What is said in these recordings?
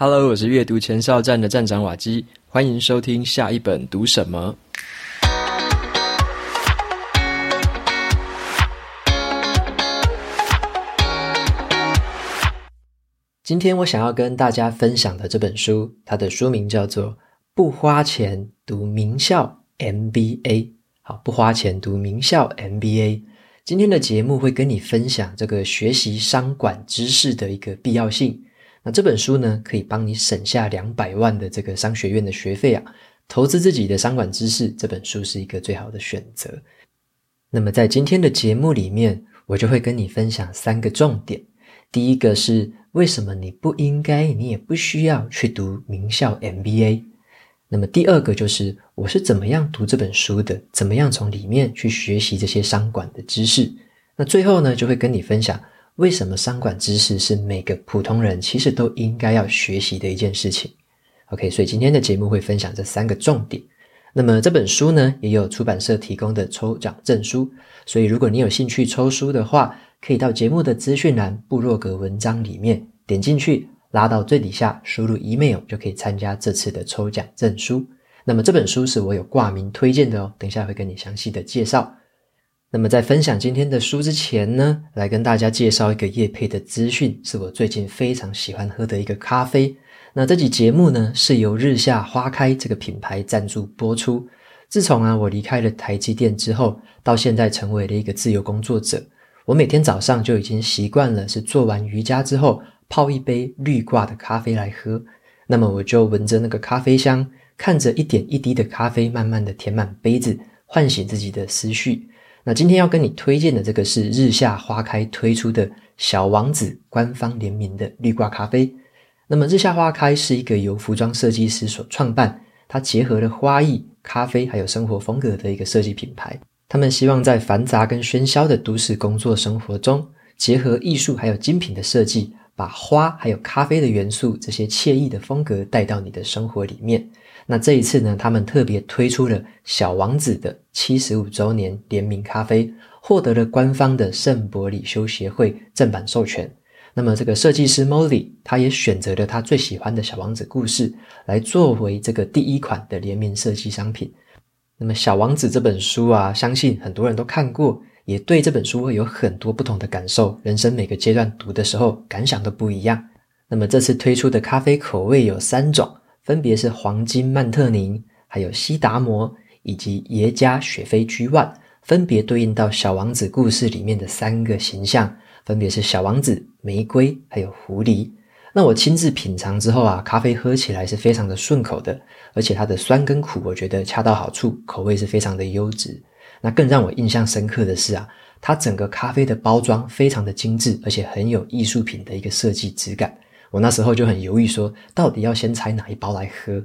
Hello，我是阅读前哨站的站长瓦基，欢迎收听下一本读什么。今天我想要跟大家分享的这本书，它的书名叫做《不花钱读名校 MBA》。好，不花钱读名校 MBA。今天的节目会跟你分享这个学习商管知识的一个必要性。那这本书呢，可以帮你省下两百万的这个商学院的学费啊，投资自己的商管知识，这本书是一个最好的选择。那么在今天的节目里面，我就会跟你分享三个重点。第一个是为什么你不应该，你也不需要去读名校 MBA。那么第二个就是我是怎么样读这本书的，怎么样从里面去学习这些商管的知识。那最后呢，就会跟你分享。为什么商管知识是每个普通人其实都应该要学习的一件事情？OK，所以今天的节目会分享这三个重点。那么这本书呢，也有出版社提供的抽奖证书，所以如果你有兴趣抽书的话，可以到节目的资讯栏部落格文章里面点进去，拉到最底下，输入 email 就可以参加这次的抽奖证书。那么这本书是我有挂名推荐的哦，等一下会跟你详细的介绍。那么在分享今天的书之前呢，来跟大家介绍一个业配的资讯，是我最近非常喜欢喝的一个咖啡。那这集节目呢，是由日下花开这个品牌赞助播出。自从啊我离开了台积电之后，到现在成为了一个自由工作者，我每天早上就已经习惯了是做完瑜伽之后泡一杯绿挂的咖啡来喝。那么我就闻着那个咖啡香，看着一点一滴的咖啡慢慢的填满杯子，唤醒自己的思绪。那今天要跟你推荐的这个是日下花开推出的小王子官方联名的绿挂咖啡。那么日下花开是一个由服装设计师所创办，它结合了花艺、咖啡还有生活风格的一个设计品牌。他们希望在繁杂跟喧嚣的都市工作生活中，结合艺术还有精品的设计，把花还有咖啡的元素这些惬意的风格带到你的生活里面。那这一次呢，他们特别推出了小王子的七十五周年联名咖啡，获得了官方的圣伯里修协会正版授权。那么这个设计师 Molly，他也选择了他最喜欢的小王子故事来作为这个第一款的联名设计商品。那么小王子这本书啊，相信很多人都看过，也对这本书会有很多不同的感受。人生每个阶段读的时候，感想都不一样。那么这次推出的咖啡口味有三种。分别是黄金曼特宁，还有西达摩，以及耶加雪菲 G1，分别对应到小王子故事里面的三个形象，分别是小王子、玫瑰，还有狐狸。那我亲自品尝之后啊，咖啡喝起来是非常的顺口的，而且它的酸跟苦，我觉得恰到好处，口味是非常的优质。那更让我印象深刻的是啊，它整个咖啡的包装非常的精致，而且很有艺术品的一个设计质感。我那时候就很犹豫，说到底要先采哪一包来喝。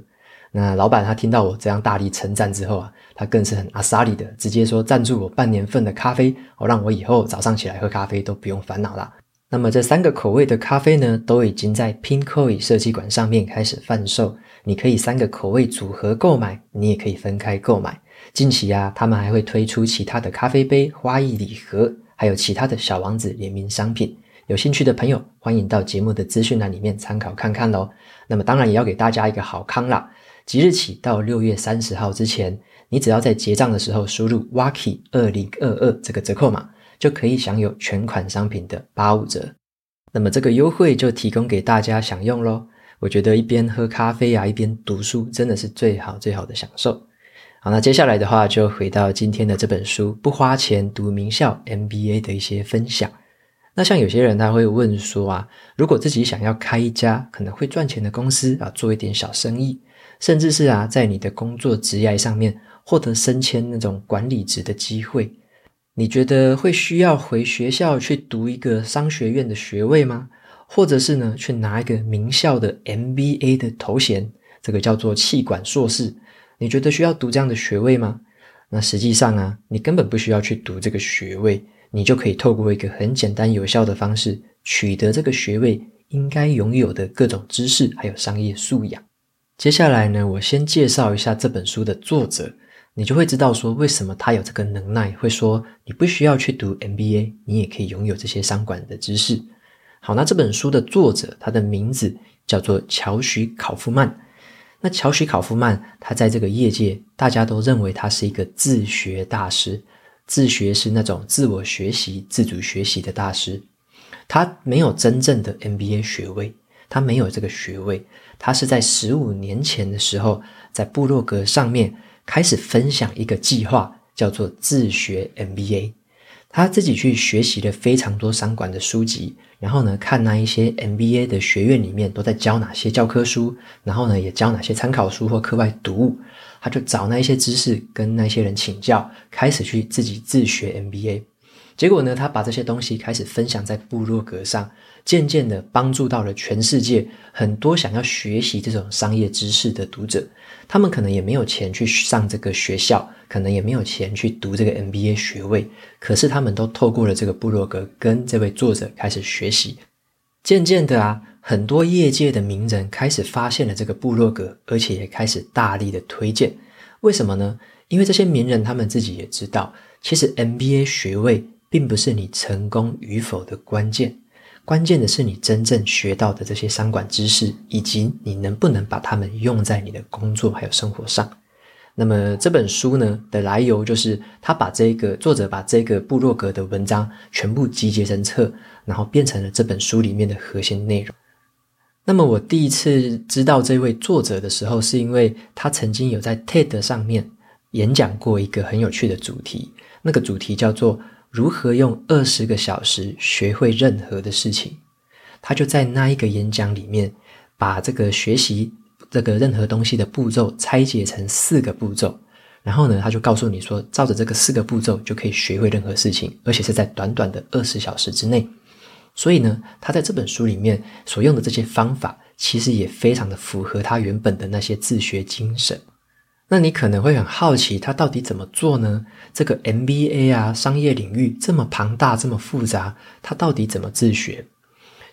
那老板他听到我这样大力称赞之后啊，他更是很阿莎力的，直接说赞助我半年份的咖啡，哦，让我以后早上起来喝咖啡都不用烦恼啦。那么这三个口味的咖啡呢，都已经在 Pinkoi 设计馆上面开始贩售，你可以三个口味组合购买，你也可以分开购买。近期啊，他们还会推出其他的咖啡杯、花艺礼盒，还有其他的小王子联名商品。有兴趣的朋友，欢迎到节目的资讯栏里面参考看看喽。那么当然也要给大家一个好康啦，即日起到六月三十号之前，你只要在结账的时候输入 Waki 二零二二这个折扣码，就可以享有全款商品的八五折。那么这个优惠就提供给大家享用喽。我觉得一边喝咖啡啊，一边读书，真的是最好最好的享受。好，那接下来的话就回到今天的这本书，不花钱读名校 MBA 的一些分享。那像有些人他会问说啊，如果自己想要开一家可能会赚钱的公司啊，做一点小生意，甚至是啊，在你的工作职业上面获得升迁那种管理职的机会，你觉得会需要回学校去读一个商学院的学位吗？或者是呢，去拿一个名校的 MBA 的头衔，这个叫做企管硕士，你觉得需要读这样的学位吗？那实际上啊，你根本不需要去读这个学位。你就可以透过一个很简单有效的方式取得这个学位应该拥有的各种知识，还有商业素养。接下来呢，我先介绍一下这本书的作者，你就会知道说为什么他有这个能耐，会说你不需要去读 MBA，你也可以拥有这些商管的知识。好，那这本书的作者他的名字叫做乔许考夫曼。那乔许考夫曼，他在这个业界，大家都认为他是一个自学大师。自学是那种自我学习、自主学习的大师。他没有真正的 MBA 学位，他没有这个学位。他是在十五年前的时候，在部落格上面开始分享一个计划，叫做自学 MBA。他自己去学习了非常多商管的书籍，然后呢，看那一些 MBA 的学院里面都在教哪些教科书，然后呢，也教哪些参考书或课外读物。他就找那一些知识，跟那些人请教，开始去自己自学 MBA。结果呢，他把这些东西开始分享在部落格上，渐渐的帮助到了全世界很多想要学习这种商业知识的读者。他们可能也没有钱去上这个学校，可能也没有钱去读这个 MBA 学位，可是他们都透过了这个部落格跟这位作者开始学习。渐渐的啊，很多业界的名人开始发现了这个部落格，而且也开始大力的推荐。为什么呢？因为这些名人他们自己也知道，其实 MBA 学位。并不是你成功与否的关键，关键的是你真正学到的这些商管知识，以及你能不能把它们用在你的工作还有生活上。那么这本书呢的来由，就是他把这个作者把这个部落格的文章全部集结成册，然后变成了这本书里面的核心内容。那么我第一次知道这位作者的时候，是因为他曾经有在 TED 上面演讲过一个很有趣的主题，那个主题叫做。如何用二十个小时学会任何的事情？他就在那一个演讲里面，把这个学习这个任何东西的步骤拆解成四个步骤，然后呢，他就告诉你说，照着这个四个步骤就可以学会任何事情，而且是在短短的二十小时之内。所以呢，他在这本书里面所用的这些方法，其实也非常的符合他原本的那些自学精神。那你可能会很好奇，他到底怎么做呢？这个 MBA 啊，商业领域这么庞大，这么复杂，他到底怎么自学？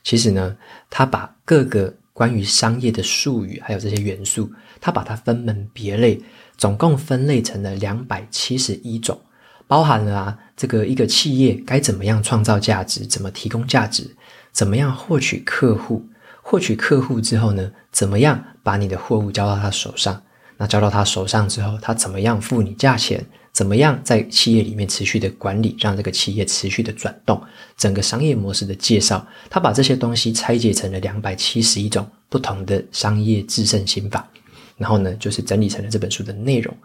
其实呢，他把各个关于商业的术语，还有这些元素，他把它分门别类，总共分类成了两百七十一种，包含了啊，这个一个企业该怎么样创造价值，怎么提供价值，怎么样获取客户，获取客户之后呢，怎么样把你的货物交到他手上。那交到他手上之后，他怎么样付你价钱？怎么样在企业里面持续的管理，让这个企业持续的转动？整个商业模式的介绍，他把这些东西拆解成了两百七十一种不同的商业制胜心法，然后呢，就是整理成了这本书的内容。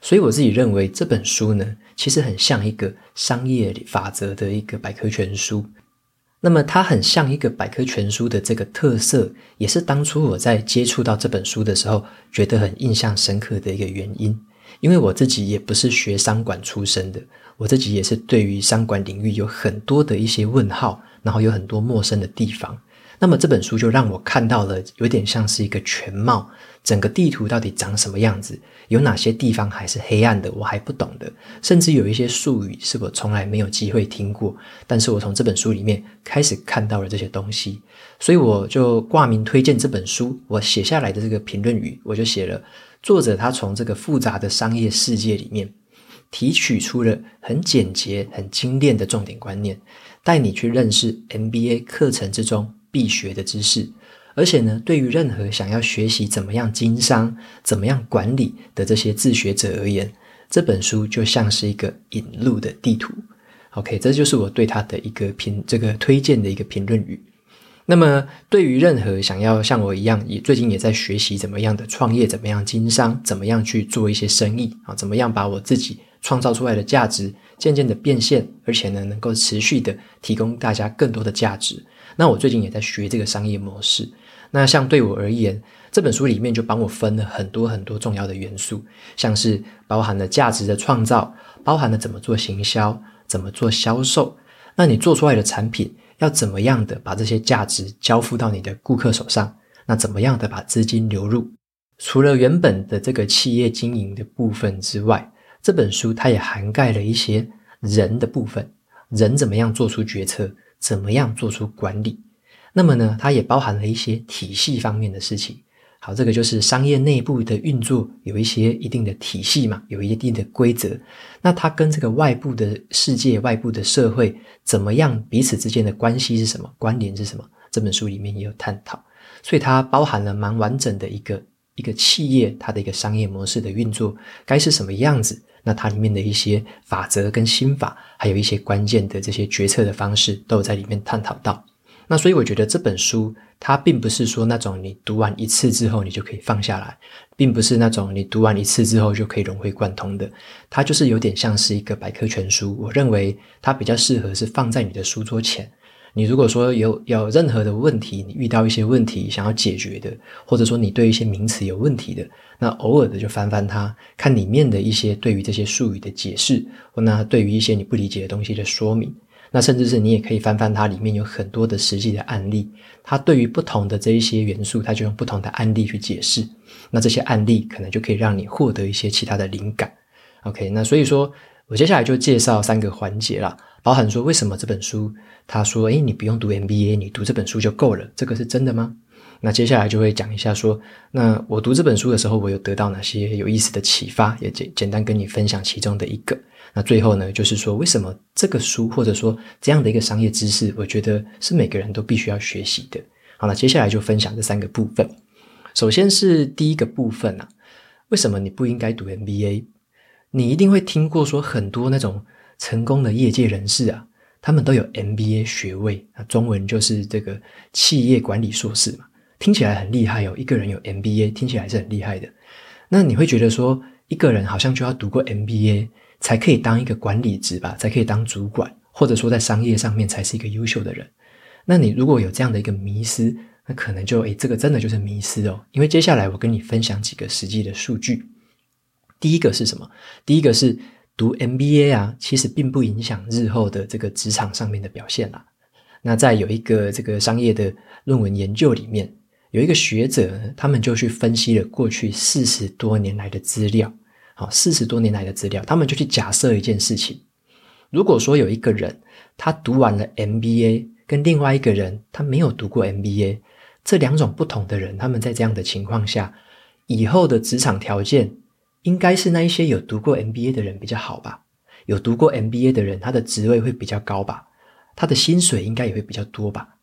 所以我自己认为这本书呢，其实很像一个商业法则的一个百科全书。那么它很像一个百科全书的这个特色，也是当初我在接触到这本书的时候，觉得很印象深刻的一个原因。因为我自己也不是学商管出身的，我自己也是对于商管领域有很多的一些问号，然后有很多陌生的地方。那么这本书就让我看到了，有点像是一个全貌，整个地图到底长什么样子，有哪些地方还是黑暗的，我还不懂的，甚至有一些术语是我从来没有机会听过，但是我从这本书里面开始看到了这些东西，所以我就挂名推荐这本书。我写下来的这个评论语，我就写了，作者他从这个复杂的商业世界里面提取出了很简洁、很精炼的重点观念，带你去认识 MBA 课程之中。必学的知识，而且呢，对于任何想要学习怎么样经商、怎么样管理的这些自学者而言，这本书就像是一个引路的地图。OK，这就是我对他的一个评，这个推荐的一个评论语。那么，对于任何想要像我一样，也最近也在学习怎么样的创业、怎么样经商、怎么样去做一些生意啊，怎么样把我自己创造出来的价值渐渐的变现，而且呢，能够持续的提供大家更多的价值。那我最近也在学这个商业模式。那像对我而言，这本书里面就帮我分了很多很多重要的元素，像是包含了价值的创造，包含了怎么做行销，怎么做销售。那你做出来的产品要怎么样的把这些价值交付到你的顾客手上？那怎么样的把资金流入？除了原本的这个企业经营的部分之外，这本书它也涵盖了一些人的部分，人怎么样做出决策？怎么样做出管理？那么呢，它也包含了一些体系方面的事情。好，这个就是商业内部的运作，有一些一定的体系嘛，有一定的规则。那它跟这个外部的世界、外部的社会怎么样？彼此之间的关系是什么？关联是什么？这本书里面也有探讨。所以它包含了蛮完整的一个一个企业它的一个商业模式的运作该是什么样子。那它里面的一些法则跟心法，还有一些关键的这些决策的方式，都有在里面探讨到。那所以我觉得这本书它并不是说那种你读完一次之后你就可以放下来，并不是那种你读完一次之后就可以融会贯通的。它就是有点像是一个百科全书。我认为它比较适合是放在你的书桌前。你如果说有有任何的问题，你遇到一些问题想要解决的，或者说你对一些名词有问题的，那偶尔的就翻翻它，看里面的一些对于这些术语的解释，或那对于一些你不理解的东西的说明。那甚至是你也可以翻翻它里面有很多的实际的案例，它对于不同的这一些元素，它就用不同的案例去解释。那这些案例可能就可以让你获得一些其他的灵感。OK，那所以说我接下来就介绍三个环节啦，包含说为什么这本书他说，诶，你不用读 MBA，你读这本书就够了，这个是真的吗？那接下来就会讲一下说，那我读这本书的时候，我有得到哪些有意思的启发，也简简单跟你分享其中的一个。那最后呢，就是说为什么这个书或者说这样的一个商业知识，我觉得是每个人都必须要学习的。好了，接下来就分享这三个部分。首先是第一个部分啊，为什么你不应该读 MBA？你一定会听过说很多那种成功的业界人士啊，他们都有 MBA 学位，那中文就是这个企业管理硕士嘛。听起来很厉害哦，一个人有 MBA，听起来是很厉害的。那你会觉得说，一个人好像就要读过 MBA 才可以当一个管理职吧，才可以当主管，或者说在商业上面才是一个优秀的人。那你如果有这样的一个迷思，那可能就诶，这个真的就是迷思哦。因为接下来我跟你分享几个实际的数据。第一个是什么？第一个是读 MBA 啊，其实并不影响日后的这个职场上面的表现啦。那在有一个这个商业的论文研究里面。有一个学者，他们就去分析了过去四十多年来的资料，好，四十多年来的资料，他们就去假设一件事情：如果说有一个人他读完了 MBA，跟另外一个人他没有读过 MBA，这两种不同的人，他们在这样的情况下，以后的职场条件应该是那一些有读过 MBA 的人比较好吧？有读过 MBA 的人，他的职位会比较高吧？他的薪水应该也会比较多吧？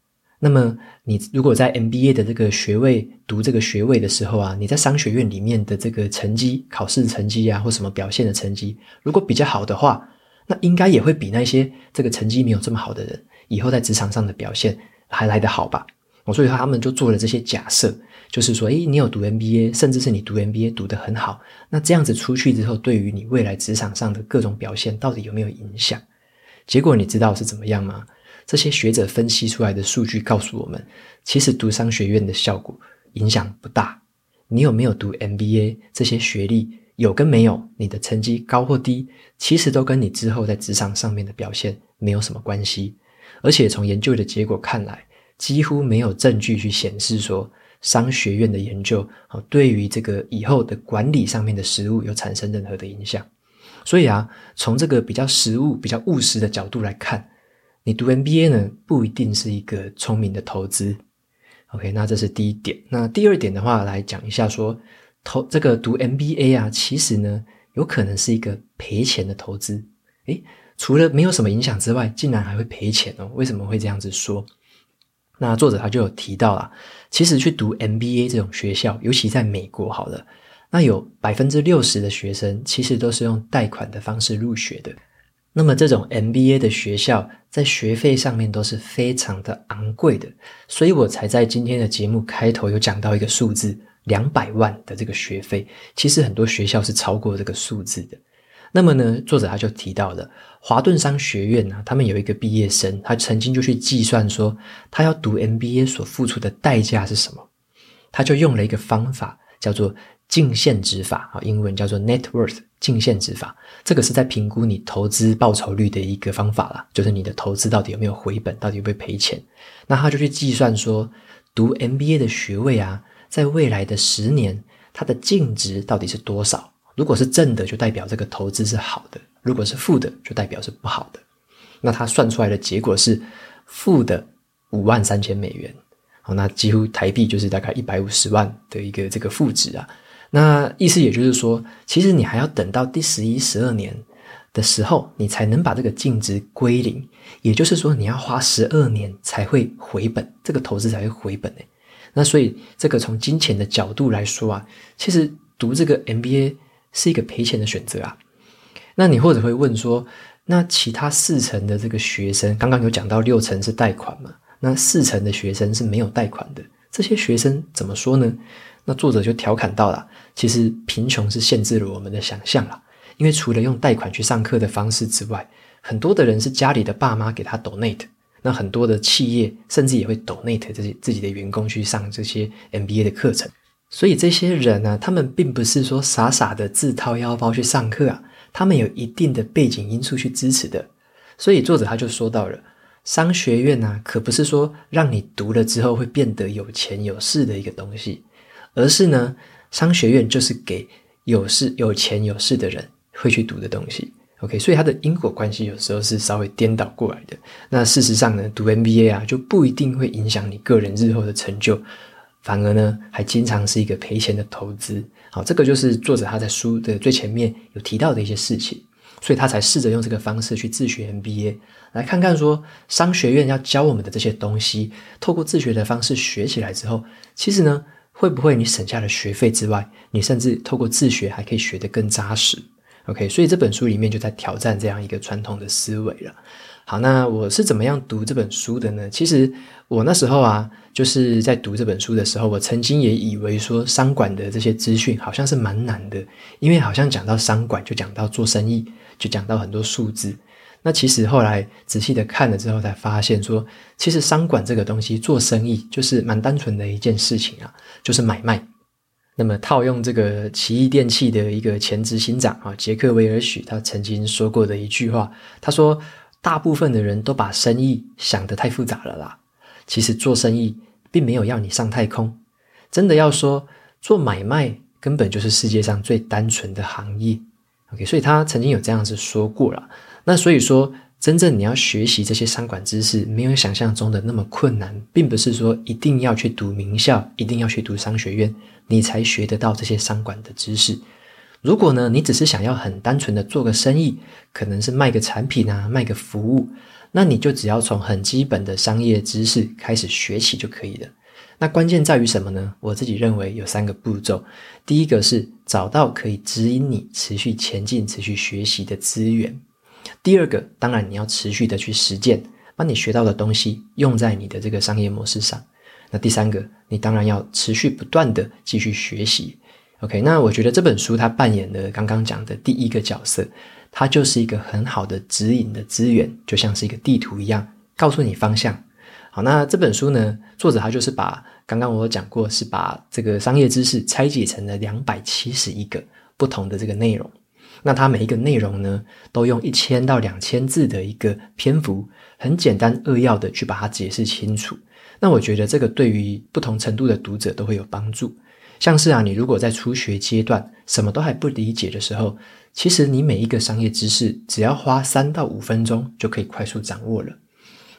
那么，你如果在 MBA 的这个学位读这个学位的时候啊，你在商学院里面的这个成绩、考试成绩啊，或什么表现的成绩，如果比较好的话，那应该也会比那些这个成绩没有这么好的人，以后在职场上的表现还来得好吧？所以他们就做了这些假设，就是说，诶，你有读 MBA，甚至是你读 MBA 读得很好，那这样子出去之后，对于你未来职场上的各种表现，到底有没有影响？结果你知道是怎么样吗？这些学者分析出来的数据告诉我们，其实读商学院的效果影响不大。你有没有读 MBA？这些学历有跟没有，你的成绩高或低，其实都跟你之后在职场上面的表现没有什么关系。而且从研究的结果看来，几乎没有证据去显示说商学院的研究啊，对于这个以后的管理上面的实务有产生任何的影响。所以啊，从这个比较实务、比较务实的角度来看。你读 MBA 呢，不一定是一个聪明的投资。OK，那这是第一点。那第二点的话，来讲一下说，投这个读 MBA 啊，其实呢，有可能是一个赔钱的投资。诶，除了没有什么影响之外，竟然还会赔钱哦？为什么会这样子说？那作者他就有提到啦，其实去读 MBA 这种学校，尤其在美国，好了，那有百分之六十的学生其实都是用贷款的方式入学的。那么这种 MBA 的学校在学费上面都是非常的昂贵的，所以我才在今天的节目开头有讲到一个数字，两百万的这个学费，其实很多学校是超过这个数字的。那么呢，作者他就提到了华顿商学院啊，他们有一个毕业生，他曾经就去计算说，他要读 MBA 所付出的代价是什么，他就用了一个方法叫做净现值法啊，英文叫做 Net Worth。净现值法，这个是在评估你投资报酬率的一个方法啦，就是你的投资到底有没有回本，到底有没有赔钱。那他就去计算说，读 MBA 的学位啊，在未来的十年，它的净值到底是多少？如果是正的，就代表这个投资是好的；如果是负的，就代表是不好的。那他算出来的结果是负的五万三千美元，好，那几乎台币就是大概一百五十万的一个这个负值啊。那意思也就是说，其实你还要等到第十一、十二年的时候，你才能把这个净值归零。也就是说，你要花十二年才会回本，这个投资才会回本诶。那所以这个从金钱的角度来说啊，其实读这个 MBA 是一个赔钱的选择啊。那你或者会问说，那其他四成的这个学生，刚刚有讲到六成是贷款嘛？那四成的学生是没有贷款的，这些学生怎么说呢？那作者就调侃到了，其实贫穷是限制了我们的想象了，因为除了用贷款去上课的方式之外，很多的人是家里的爸妈给他 donate，那很多的企业甚至也会 donate 这些自己的员工去上这些 MBA 的课程，所以这些人呢，他们并不是说傻傻的自掏腰包去上课啊，他们有一定的背景因素去支持的，所以作者他就说到了。商学院呢、可不是说让你读了之后会变得有钱有势的一个东西，而是呢，商学院就是给有势、有钱、有势的人会去读的东西。OK，所以它的因果关系有时候是稍微颠倒过来的。那事实上呢，读 MBA 啊，就不一定会影响你个人日后的成就，反而呢，还经常是一个赔钱的投资。好，这个就是作者他在书的最前面有提到的一些事情。所以他才试着用这个方式去自学 MBA，来看看说商学院要教我们的这些东西，透过自学的方式学起来之后，其实呢，会不会你省下了学费之外，你甚至透过自学还可以学得更扎实？OK，所以这本书里面就在挑战这样一个传统的思维了。好，那我是怎么样读这本书的呢？其实我那时候啊，就是在读这本书的时候，我曾经也以为说商管的这些资讯好像是蛮难的，因为好像讲到商管就讲到做生意。就讲到很多数字，那其实后来仔细的看了之后，才发现说，其实商管这个东西做生意就是蛮单纯的一件事情啊，就是买卖。那么套用这个奇异电器的一个前执行长啊，杰克韦尔许，他曾经说过的一句话，他说：“大部分的人都把生意想得太复杂了啦，其实做生意并没有要你上太空，真的要说做买卖，根本就是世界上最单纯的行业。” OK，所以他曾经有这样子说过了。那所以说，真正你要学习这些商管知识，没有想象中的那么困难，并不是说一定要去读名校，一定要去读商学院，你才学得到这些商管的知识。如果呢，你只是想要很单纯的做个生意，可能是卖个产品啊，卖个服务，那你就只要从很基本的商业知识开始学起就可以了。那关键在于什么呢？我自己认为有三个步骤。第一个是找到可以指引你持续前进、持续学习的资源。第二个，当然你要持续的去实践，把你学到的东西用在你的这个商业模式上。那第三个，你当然要持续不断的继续学习。OK，那我觉得这本书它扮演的刚刚讲的第一个角色，它就是一个很好的指引的资源，就像是一个地图一样，告诉你方向。好，那这本书呢，作者他就是把刚刚我讲过，是把这个商业知识拆解成了两百七十一个不同的这个内容。那它每一个内容呢，都用一千到两千字的一个篇幅，很简单扼要的去把它解释清楚。那我觉得这个对于不同程度的读者都会有帮助。像是啊，你如果在初学阶段什么都还不理解的时候，其实你每一个商业知识只要花三到五分钟就可以快速掌握了。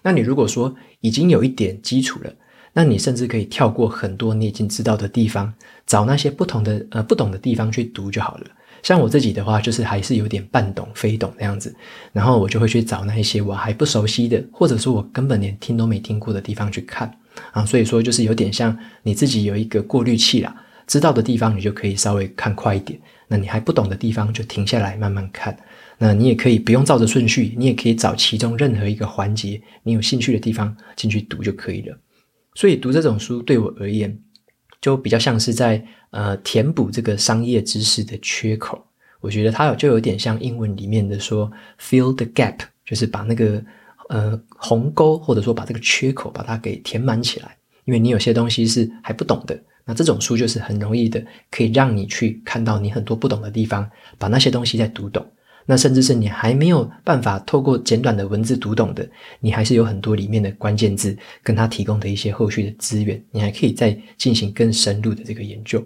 那你如果说已经有一点基础了，那你甚至可以跳过很多你已经知道的地方，找那些不同的呃不懂的地方去读就好了。像我自己的话，就是还是有点半懂非懂那样子，然后我就会去找那一些我还不熟悉的，或者说我根本连听都没听过的地方去看啊。所以说就是有点像你自己有一个过滤器啦，知道的地方你就可以稍微看快一点，那你还不懂的地方就停下来慢慢看。那你也可以不用照着顺序，你也可以找其中任何一个环节，你有兴趣的地方进去读就可以了。所以读这种书对我而言，就比较像是在呃填补这个商业知识的缺口。我觉得它有就有点像英文里面的说 “fill the gap”，就是把那个呃鸿沟或者说把这个缺口把它给填满起来。因为你有些东西是还不懂的，那这种书就是很容易的可以让你去看到你很多不懂的地方，把那些东西再读懂。那甚至是你还没有办法透过简短的文字读懂的，你还是有很多里面的关键字跟他提供的一些后续的资源，你还可以再进行更深入的这个研究。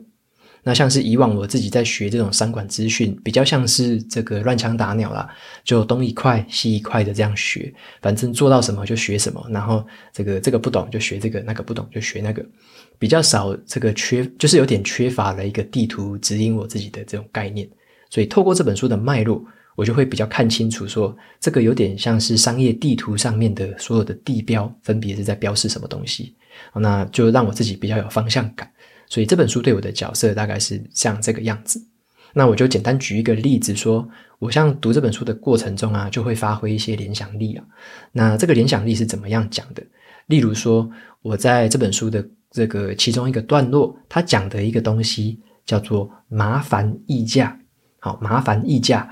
那像是以往我自己在学这种商管资讯，比较像是这个乱枪打鸟啦，就东一块西一块的这样学，反正做到什么就学什么，然后这个这个不懂就学这个，那个不懂就学那个，比较少这个缺，就是有点缺乏了一个地图指引我自己的这种概念。所以透过这本书的脉络。我就会比较看清楚说，这个有点像是商业地图上面的所有的地标，分别是在标示什么东西。那就让我自己比较有方向感。所以这本书对我的角色大概是像这个样子。那我就简单举一个例子说，我像读这本书的过程中啊，就会发挥一些联想力啊。那这个联想力是怎么样讲的？例如说，我在这本书的这个其中一个段落，它讲的一个东西叫做麻烦议价。好，麻烦议价，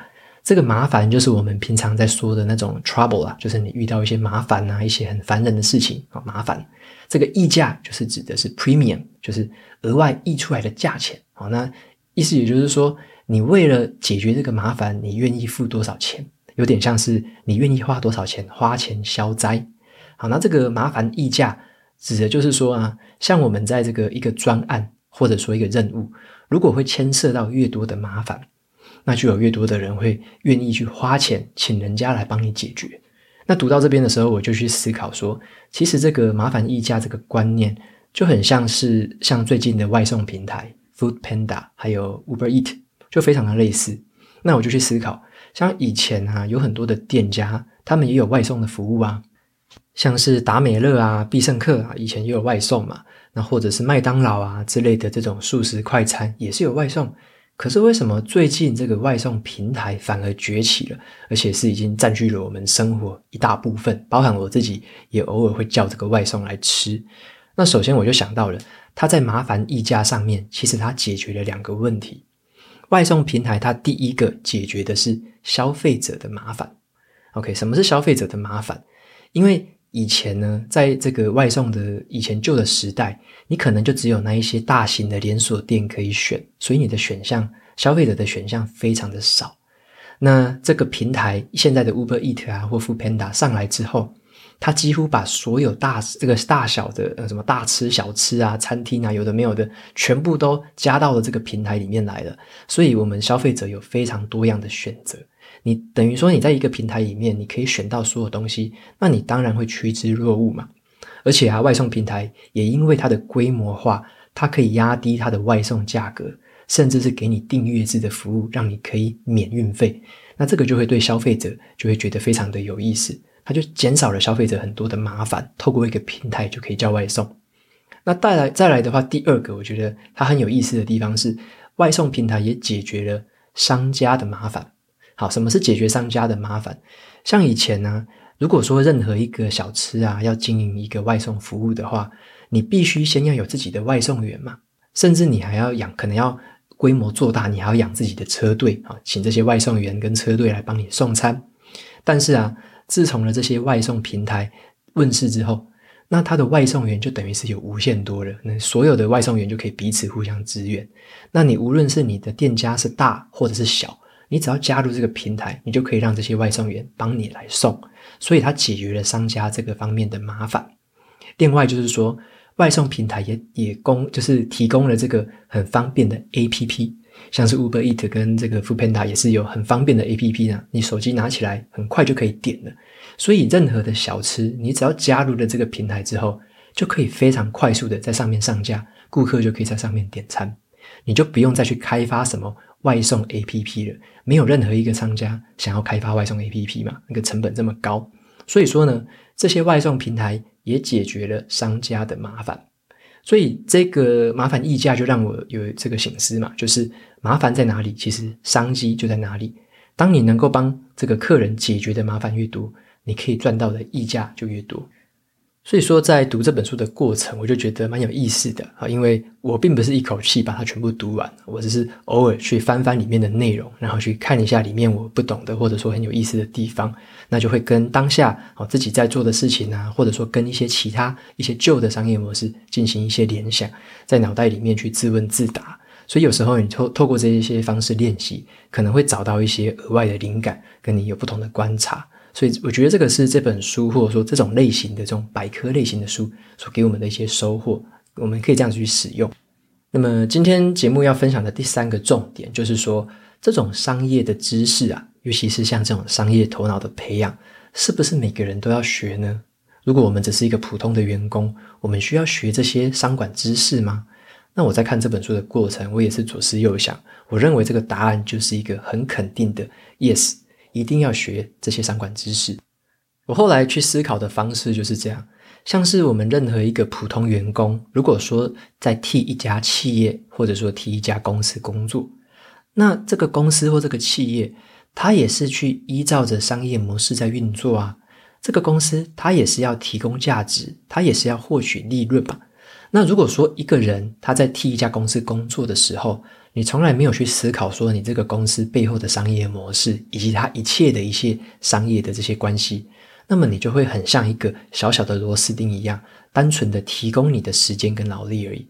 这个麻烦就是我们平常在说的那种 trouble 啊，就是你遇到一些麻烦啊，一些很烦人的事情啊，麻烦。这个溢价就是指的是 premium，就是额外溢出来的价钱。好，那意思也就是说，你为了解决这个麻烦，你愿意付多少钱？有点像是你愿意花多少钱，花钱消灾。好，那这个麻烦溢价指的就是说啊，像我们在这个一个专案或者说一个任务，如果会牵涉到越多的麻烦。那就有越多的人会愿意去花钱请人家来帮你解决。那读到这边的时候，我就去思考说，其实这个麻烦议价这个观念就很像是像最近的外送平台 Food Panda 还有 Uber Eat 就非常的类似。那我就去思考，像以前啊，有很多的店家，他们也有外送的服务啊，像是达美乐啊、必胜客啊，以前也有外送嘛。那或者是麦当劳啊之类的这种素食快餐也是有外送。可是为什么最近这个外送平台反而崛起了，而且是已经占据了我们生活一大部分，包含我自己也偶尔会叫这个外送来吃。那首先我就想到了，它在麻烦议价上面，其实它解决了两个问题。外送平台它第一个解决的是消费者的麻烦。OK，什么是消费者的麻烦？因为以前呢，在这个外送的以前旧的时代，你可能就只有那一些大型的连锁店可以选，所以你的选项，消费者的选项非常的少。那这个平台现在的 Uber Eat 啊或 Foodpanda 上来之后，它几乎把所有大这个大小的呃什么大吃小吃啊、餐厅啊，有的没有的，全部都加到了这个平台里面来了。所以，我们消费者有非常多样的选择。你等于说你在一个平台里面，你可以选到所有东西，那你当然会趋之若鹜嘛。而且啊，外送平台也因为它的规模化，它可以压低它的外送价格，甚至是给你订阅制的服务，让你可以免运费。那这个就会对消费者就会觉得非常的有意思，它就减少了消费者很多的麻烦，透过一个平台就可以叫外送。那带来再来的话，第二个我觉得它很有意思的地方是，外送平台也解决了商家的麻烦。好，什么是解决商家的麻烦？像以前呢，如果说任何一个小吃啊，要经营一个外送服务的话，你必须先要有自己的外送员嘛，甚至你还要养，可能要规模做大，你还要养自己的车队啊，请这些外送员跟车队来帮你送餐。但是啊，自从了这些外送平台问世之后，那他的外送员就等于是有无限多了，那所有的外送员就可以彼此互相支援。那你无论是你的店家是大或者是小。你只要加入这个平台，你就可以让这些外送员帮你来送，所以它解决了商家这个方面的麻烦。另外就是说，外送平台也也供，就是提供了这个很方便的 APP，像是 Uber Eat 跟这个 Foodpanda 也是有很方便的 APP 呢。你手机拿起来很快就可以点了，所以任何的小吃，你只要加入了这个平台之后，就可以非常快速的在上面上架，顾客就可以在上面点餐，你就不用再去开发什么。外送 APP 了，没有任何一个商家想要开发外送 APP 嘛？那个成本这么高，所以说呢，这些外送平台也解决了商家的麻烦。所以这个麻烦溢价就让我有这个醒思嘛，就是麻烦在哪里，其实商机就在哪里。当你能够帮这个客人解决的麻烦越多，你可以赚到的溢价就越多。所以说，在读这本书的过程，我就觉得蛮有意思的啊，因为我并不是一口气把它全部读完，我只是偶尔去翻翻里面的内容，然后去看一下里面我不懂的，或者说很有意思的地方，那就会跟当下哦自己在做的事情啊，或者说跟一些其他一些旧的商业模式进行一些联想，在脑袋里面去自问自答。所以有时候你透透过这一些方式练习，可能会找到一些额外的灵感，跟你有不同的观察。所以我觉得这个是这本书，或者说这种类型的这种百科类型的书所给我们的一些收获，我们可以这样子去使用。那么今天节目要分享的第三个重点，就是说这种商业的知识啊，尤其是像这种商业头脑的培养，是不是每个人都要学呢？如果我们只是一个普通的员工，我们需要学这些商管知识吗？那我在看这本书的过程，我也是左思右想，我认为这个答案就是一个很肯定的 yes。一定要学这些商管知识。我后来去思考的方式就是这样：像是我们任何一个普通员工，如果说在替一家企业或者说替一家公司工作，那这个公司或这个企业，它也是去依照着商业模式在运作啊。这个公司它也是要提供价值，它也是要获取利润吧。那如果说一个人他在替一家公司工作的时候，你从来没有去思考说你这个公司背后的商业模式，以及它一切的一些商业的这些关系。那么你就会很像一个小小的螺丝钉一样，单纯的提供你的时间跟劳力而已。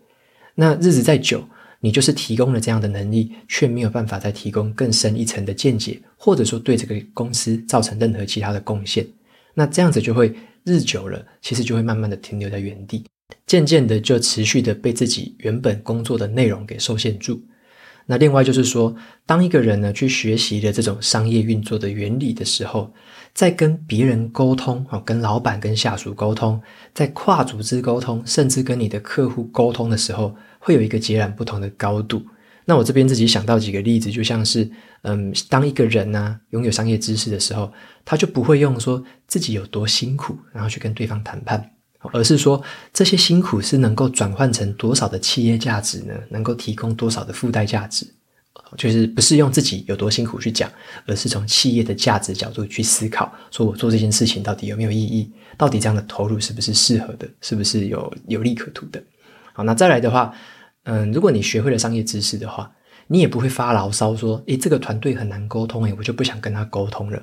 那日子再久，你就是提供了这样的能力，却没有办法再提供更深一层的见解，或者说对这个公司造成任何其他的贡献。那这样子就会日久了，其实就会慢慢的停留在原地，渐渐的就持续的被自己原本工作的内容给受限住。那另外就是说，当一个人呢去学习了这种商业运作的原理的时候，在跟别人沟通啊，跟老板、跟下属沟通，在跨组织沟通，甚至跟你的客户沟通的时候，会有一个截然不同的高度。那我这边自己想到几个例子，就像是，嗯，当一个人呢、拥有商业知识的时候，他就不会用说自己有多辛苦，然后去跟对方谈判。而是说，这些辛苦是能够转换成多少的企业价值呢？能够提供多少的附带价值？就是不是用自己有多辛苦去讲，而是从企业的价值角度去思考，说我做这件事情到底有没有意义？到底这样的投入是不是适合的？是不是有有利可图的？好，那再来的话，嗯，如果你学会了商业知识的话，你也不会发牢骚说，诶，这个团队很难沟通，诶，我就不想跟他沟通了。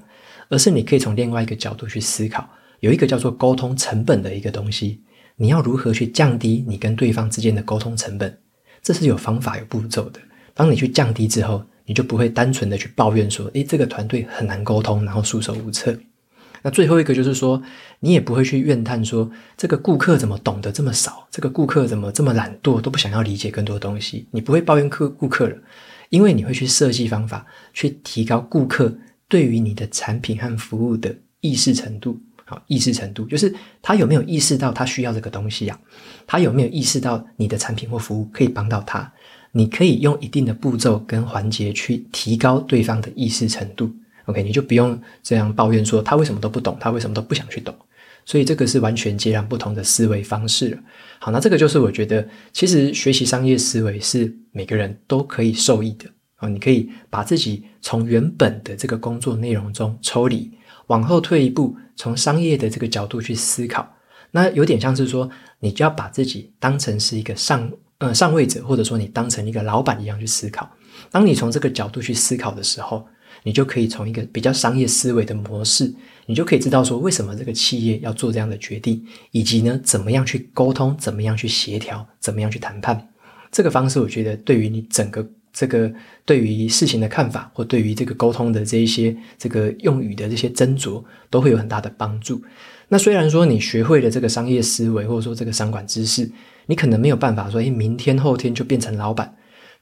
而是你可以从另外一个角度去思考。有一个叫做沟通成本的一个东西，你要如何去降低你跟对方之间的沟通成本？这是有方法、有步骤的。当你去降低之后，你就不会单纯的去抱怨说：“诶，这个团队很难沟通，然后束手无策。”那最后一个就是说，你也不会去怨叹说：“这个顾客怎么懂得这么少？这个顾客怎么这么懒惰，都不想要理解更多东西？”你不会抱怨客顾客了，因为你会去设计方法，去提高顾客对于你的产品和服务的意识程度。好，意识程度就是他有没有意识到他需要这个东西呀？他有没有意识到你的产品或服务可以帮到他？你可以用一定的步骤跟环节去提高对方的意识程度。OK，你就不用这样抱怨说他为什么都不懂，他为什么都不想去懂。所以这个是完全截然不同的思维方式了。好，那这个就是我觉得，其实学习商业思维是每个人都可以受益的。啊，你可以把自己从原本的这个工作内容中抽离。往后退一步，从商业的这个角度去思考，那有点像是说，你就要把自己当成是一个上呃上位者，或者说你当成一个老板一样去思考。当你从这个角度去思考的时候，你就可以从一个比较商业思维的模式，你就可以知道说，为什么这个企业要做这样的决定，以及呢，怎么样去沟通，怎么样去协调，怎么样去谈判。这个方式，我觉得对于你整个。这个对于事情的看法，或对于这个沟通的这一些这个用语的这些斟酌，都会有很大的帮助。那虽然说你学会了这个商业思维，或者说这个商管知识，你可能没有办法说，诶，明天后天就变成老板。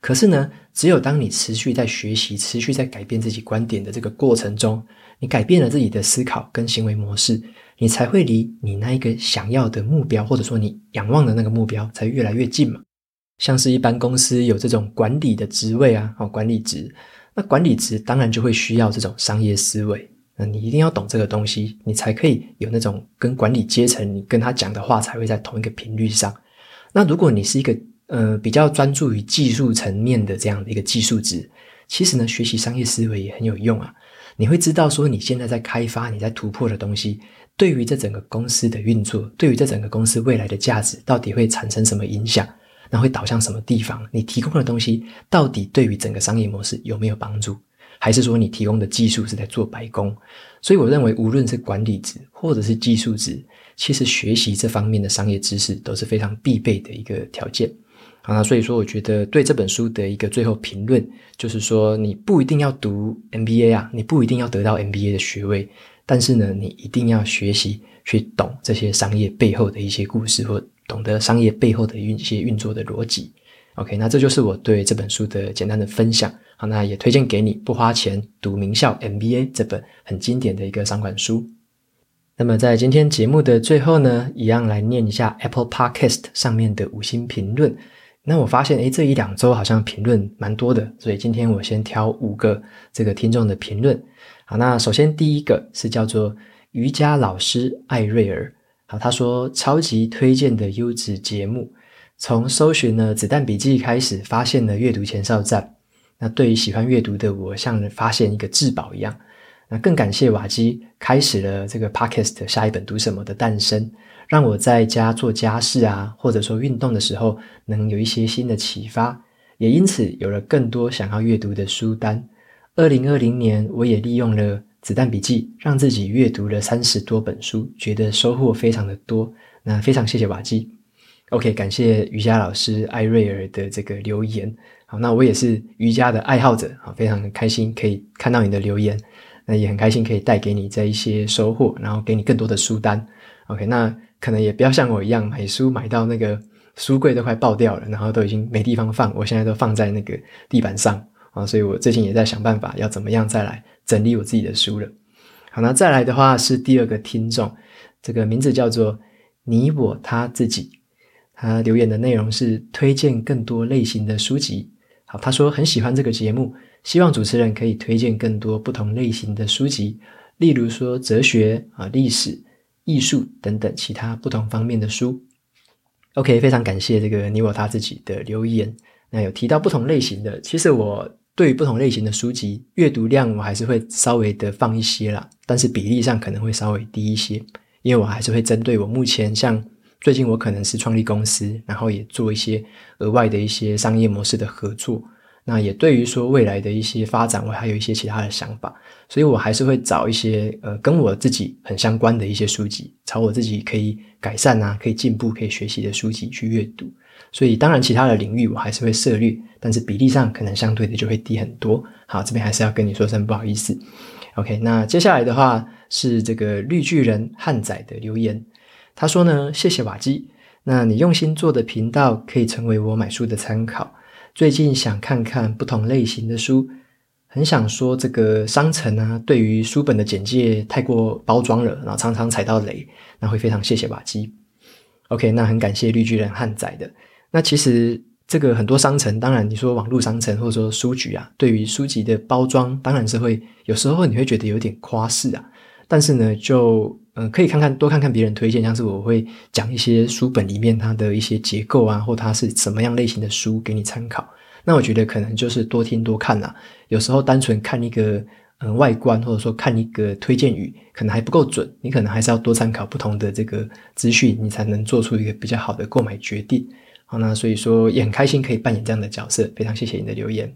可是呢，只有当你持续在学习、持续在改变自己观点的这个过程中，你改变了自己的思考跟行为模式，你才会离你那一个想要的目标，或者说你仰望的那个目标，才越来越近嘛。像是一般公司有这种管理的职位啊，哦，管理职，那管理职当然就会需要这种商业思维。那你一定要懂这个东西，你才可以有那种跟管理阶层，你跟他讲的话才会在同一个频率上。那如果你是一个呃比较专注于技术层面的这样的一个技术职，其实呢，学习商业思维也很有用啊。你会知道说你现在在开发、你在突破的东西，对于这整个公司的运作，对于这整个公司未来的价值，到底会产生什么影响？那会导向什么地方？你提供的东西到底对于整个商业模式有没有帮助？还是说你提供的技术是在做白工？所以我认为，无论是管理职或者是技术职，其实学习这方面的商业知识都是非常必备的一个条件。好，那所以说，我觉得对这本书的一个最后评论，就是说，你不一定要读 MBA 啊，你不一定要得到 MBA 的学位，但是呢，你一定要学习去懂这些商业背后的一些故事或。懂得商业背后的一些运作的逻辑，OK，那这就是我对这本书的简单的分享。好，那也推荐给你，不花钱读名校 MBA 这本很经典的一个商管书。那么在今天节目的最后呢，一样来念一下 Apple Podcast 上面的五星评论。那我发现，诶，这一两周好像评论蛮多的，所以今天我先挑五个这个听众的评论。好，那首先第一个是叫做瑜伽老师艾瑞尔。好，他说超级推荐的优质节目，从搜寻了《子弹笔记》开始，发现了阅读前哨站。那对于喜欢阅读的我，像发现一个至宝一样。那更感谢瓦基开始了这个 Podcast 下一本读什么的诞生，让我在家做家事啊，或者说运动的时候，能有一些新的启发，也因此有了更多想要阅读的书单。二零二零年，我也利用了。子弹笔记让自己阅读了三十多本书，觉得收获非常的多。那非常谢谢瓦基，OK，感谢瑜伽老师艾瑞尔的这个留言。好，那我也是瑜伽的爱好者，好，非常开心可以看到你的留言，那也很开心可以带给你这一些收获，然后给你更多的书单。OK，那可能也不要像我一样买书买到那个书柜都快爆掉了，然后都已经没地方放，我现在都放在那个地板上啊，所以我最近也在想办法要怎么样再来。整理我自己的书了。好，那再来的话是第二个听众，这个名字叫做你我他自己。他留言的内容是推荐更多类型的书籍。好，他说很喜欢这个节目，希望主持人可以推荐更多不同类型的书籍，例如说哲学啊、历史、艺术等等其他不同方面的书。OK，非常感谢这个你我他自己的留言。那有提到不同类型的，其实我。对于不同类型的书籍，阅读量我还是会稍微的放一些啦，但是比例上可能会稍微低一些，因为我还是会针对我目前像最近我可能是创立公司，然后也做一些额外的一些商业模式的合作，那也对于说未来的一些发展，我还有一些其他的想法，所以我还是会找一些呃跟我自己很相关的一些书籍，朝我自己可以改善啊、可以进步、可以学习的书籍去阅读。所以，当然，其他的领域我还是会涉猎，但是比例上可能相对的就会低很多。好，这边还是要跟你说声不好意思。OK，那接下来的话是这个绿巨人汉仔的留言，他说呢，谢谢瓦基，那你用心做的频道可以成为我买书的参考。最近想看看不同类型的书，很想说这个商城啊，对于书本的简介太过包装了，然后常常踩到雷，那会非常谢谢瓦基。OK，那很感谢绿巨人汉仔的。那其实这个很多商城，当然你说网络商城或者说书局啊，对于书籍的包装，当然是会有时候你会觉得有点夸饰啊。但是呢，就嗯、可以看看多看看别人推荐，像是我会讲一些书本里面它的一些结构啊，或它是什么样类型的书给你参考。那我觉得可能就是多听多看啦。有时候单纯看一个嗯、外观，或者说看一个推荐语，可能还不够准。你可能还是要多参考不同的这个资讯，你才能做出一个比较好的购买决定。好，那所以说也很开心可以扮演这样的角色，非常谢谢你的留言。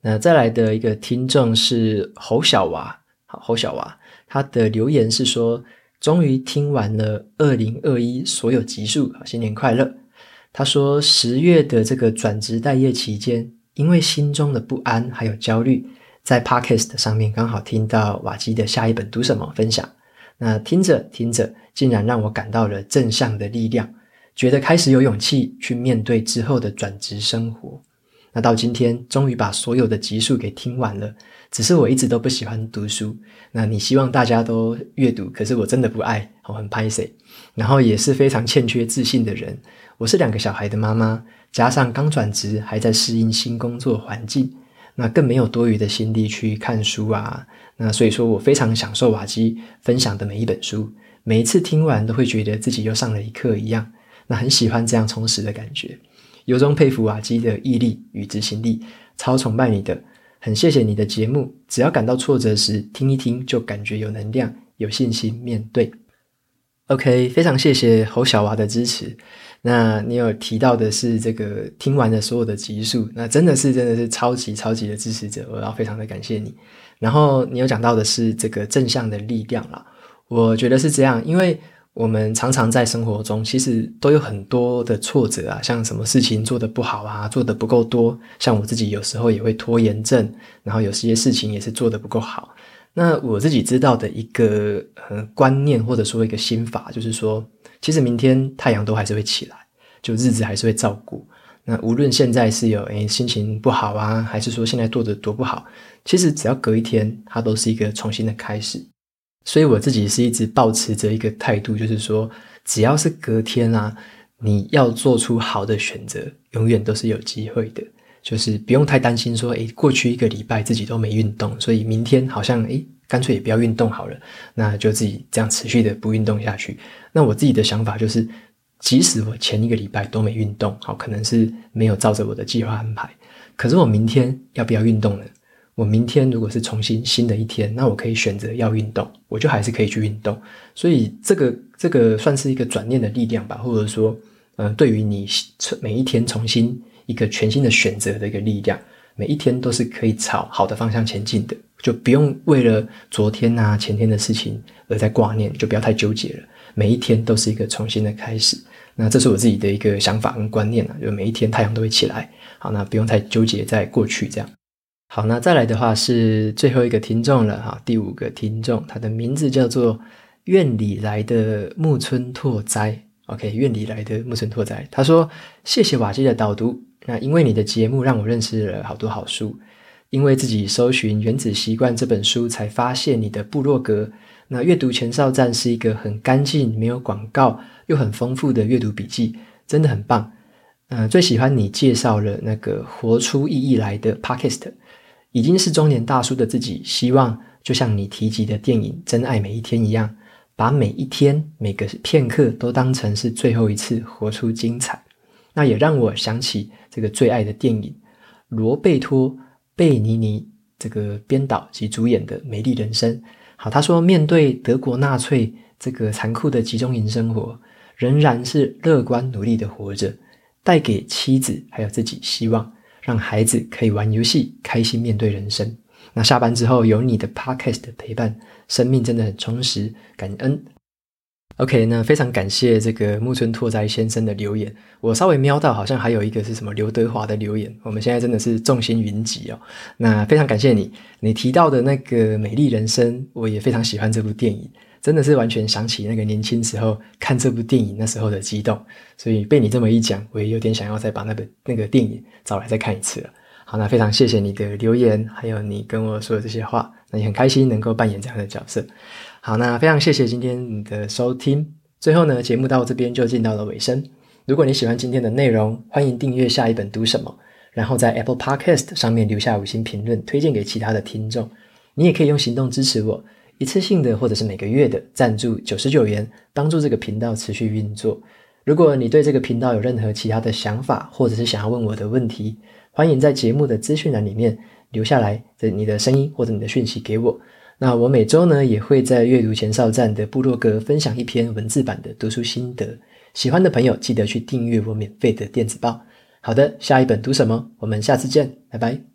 那再来的一个听众是侯小娃，好，侯小娃，他的留言是说，终于听完了二零二一所有集数，好，新年快乐。他说十月的这个转职待业期间，因为心中的不安还有焦虑，在 Podcast 上面刚好听到瓦基的下一本读什么分享，那听着听着，竟然让我感到了正向的力量。觉得开始有勇气去面对之后的转职生活，那到今天终于把所有的集数给听完了。只是我一直都不喜欢读书，那你希望大家都阅读，可是我真的不爱，我很拍谢。然后也是非常欠缺自信的人。我是两个小孩的妈妈，加上刚转职，还在适应新工作环境，那更没有多余的心力去看书啊。那所以说我非常享受瓦基分享的每一本书，每一次听完都会觉得自己又上了一课一样。那很喜欢这样充实的感觉，由衷佩服瓦基的毅力与执行力，超崇拜你的，很谢谢你的节目。只要感到挫折时，听一听就感觉有能量、有信心面对。OK，非常谢谢侯小娃的支持。那你有提到的是这个听完的所有的集数，那真的是真的是超级超级的支持者，我要非常的感谢你。然后你有讲到的是这个正向的力量啦，我觉得是这样，因为。我们常常在生活中，其实都有很多的挫折啊，像什么事情做得不好啊，做得不够多。像我自己有时候也会拖延症，然后有些事情也是做得不够好。那我自己知道的一个呃观念或者说一个心法，就是说，其实明天太阳都还是会起来，就日子还是会照顾。那无论现在是有诶心情不好啊，还是说现在做的多不好，其实只要隔一天，它都是一个重新的开始。所以我自己是一直保持着一个态度，就是说，只要是隔天啊，你要做出好的选择，永远都是有机会的。就是不用太担心说，诶，过去一个礼拜自己都没运动，所以明天好像诶干脆也不要运动好了，那就自己这样持续的不运动下去。那我自己的想法就是，即使我前一个礼拜都没运动，好，可能是没有照着我的计划安排，可是我明天要不要运动呢？我明天如果是重新新的一天，那我可以选择要运动，我就还是可以去运动。所以这个这个算是一个转念的力量吧，或者说，嗯、对于你每一天重新一个全新的选择的一个力量，每一天都是可以朝好的方向前进的，就不用为了昨天啊前天的事情而在挂念，就不要太纠结了。每一天都是一个重新的开始。那这是我自己的一个想法跟观念啊，就每一天太阳都会起来。好，那不用太纠结在过去这样。好，那再来的话是最后一个听众了哈，第五个听众，他的名字叫做院里来的木村拓哉。OK，院里来的木村拓哉，他说：“谢谢瓦基的导读，那因为你的节目让我认识了好多好书，因为自己搜寻《原子习惯》这本书，才发现你的部落格。那阅读前哨站是一个很干净、没有广告又很丰富的阅读笔记，真的很棒。嗯、最喜欢你介绍了那个活出意义来的 Podcast。”已经是中年大叔的自己，希望就像你提及的电影《真爱每一天》一样，把每一天每个片刻都当成是最后一次，活出精彩。那也让我想起这个最爱的电影《罗贝托·贝尼尼》这个编导及主演的《美丽人生》。好，他说面对德国纳粹这个残酷的集中营生活，仍然是乐观努力的活着，带给妻子还有自己希望。让孩子可以玩游戏，开心面对人生。那下班之后有你的 podcast 的陪伴，生命真的很充实，感恩。OK，那非常感谢这个木村拓哉先生的留言。我稍微瞄到，好像还有一个是什么刘德华的留言。我们现在真的是众星云集哦。那非常感谢你，你提到的那个《美丽人生》，我也非常喜欢这部电影。真的是完全想起那个年轻时候看这部电影那时候的激动，所以被你这么一讲，我也有点想要再把那本那个电影找来再看一次了。好，那非常谢谢你的留言，还有你跟我说的这些话，那也很开心能够扮演这样的角色。好，那非常谢谢今天你的收听。最后呢，节目到这边就进到了尾声。如果你喜欢今天的内容，欢迎订阅下一本读什么，然后在 Apple Podcast 上面留下五星评论，推荐给其他的听众。你也可以用行动支持我。一次性的或者是每个月的赞助九十九元，帮助这个频道持续运作。如果你对这个频道有任何其他的想法，或者是想要问我的问题，欢迎在节目的资讯栏里面留下来的你的声音或者你的讯息给我。那我每周呢也会在阅读前哨站的部落格分享一篇文字版的读书心得。喜欢的朋友记得去订阅我免费的电子报。好的，下一本读什么？我们下次见，拜拜。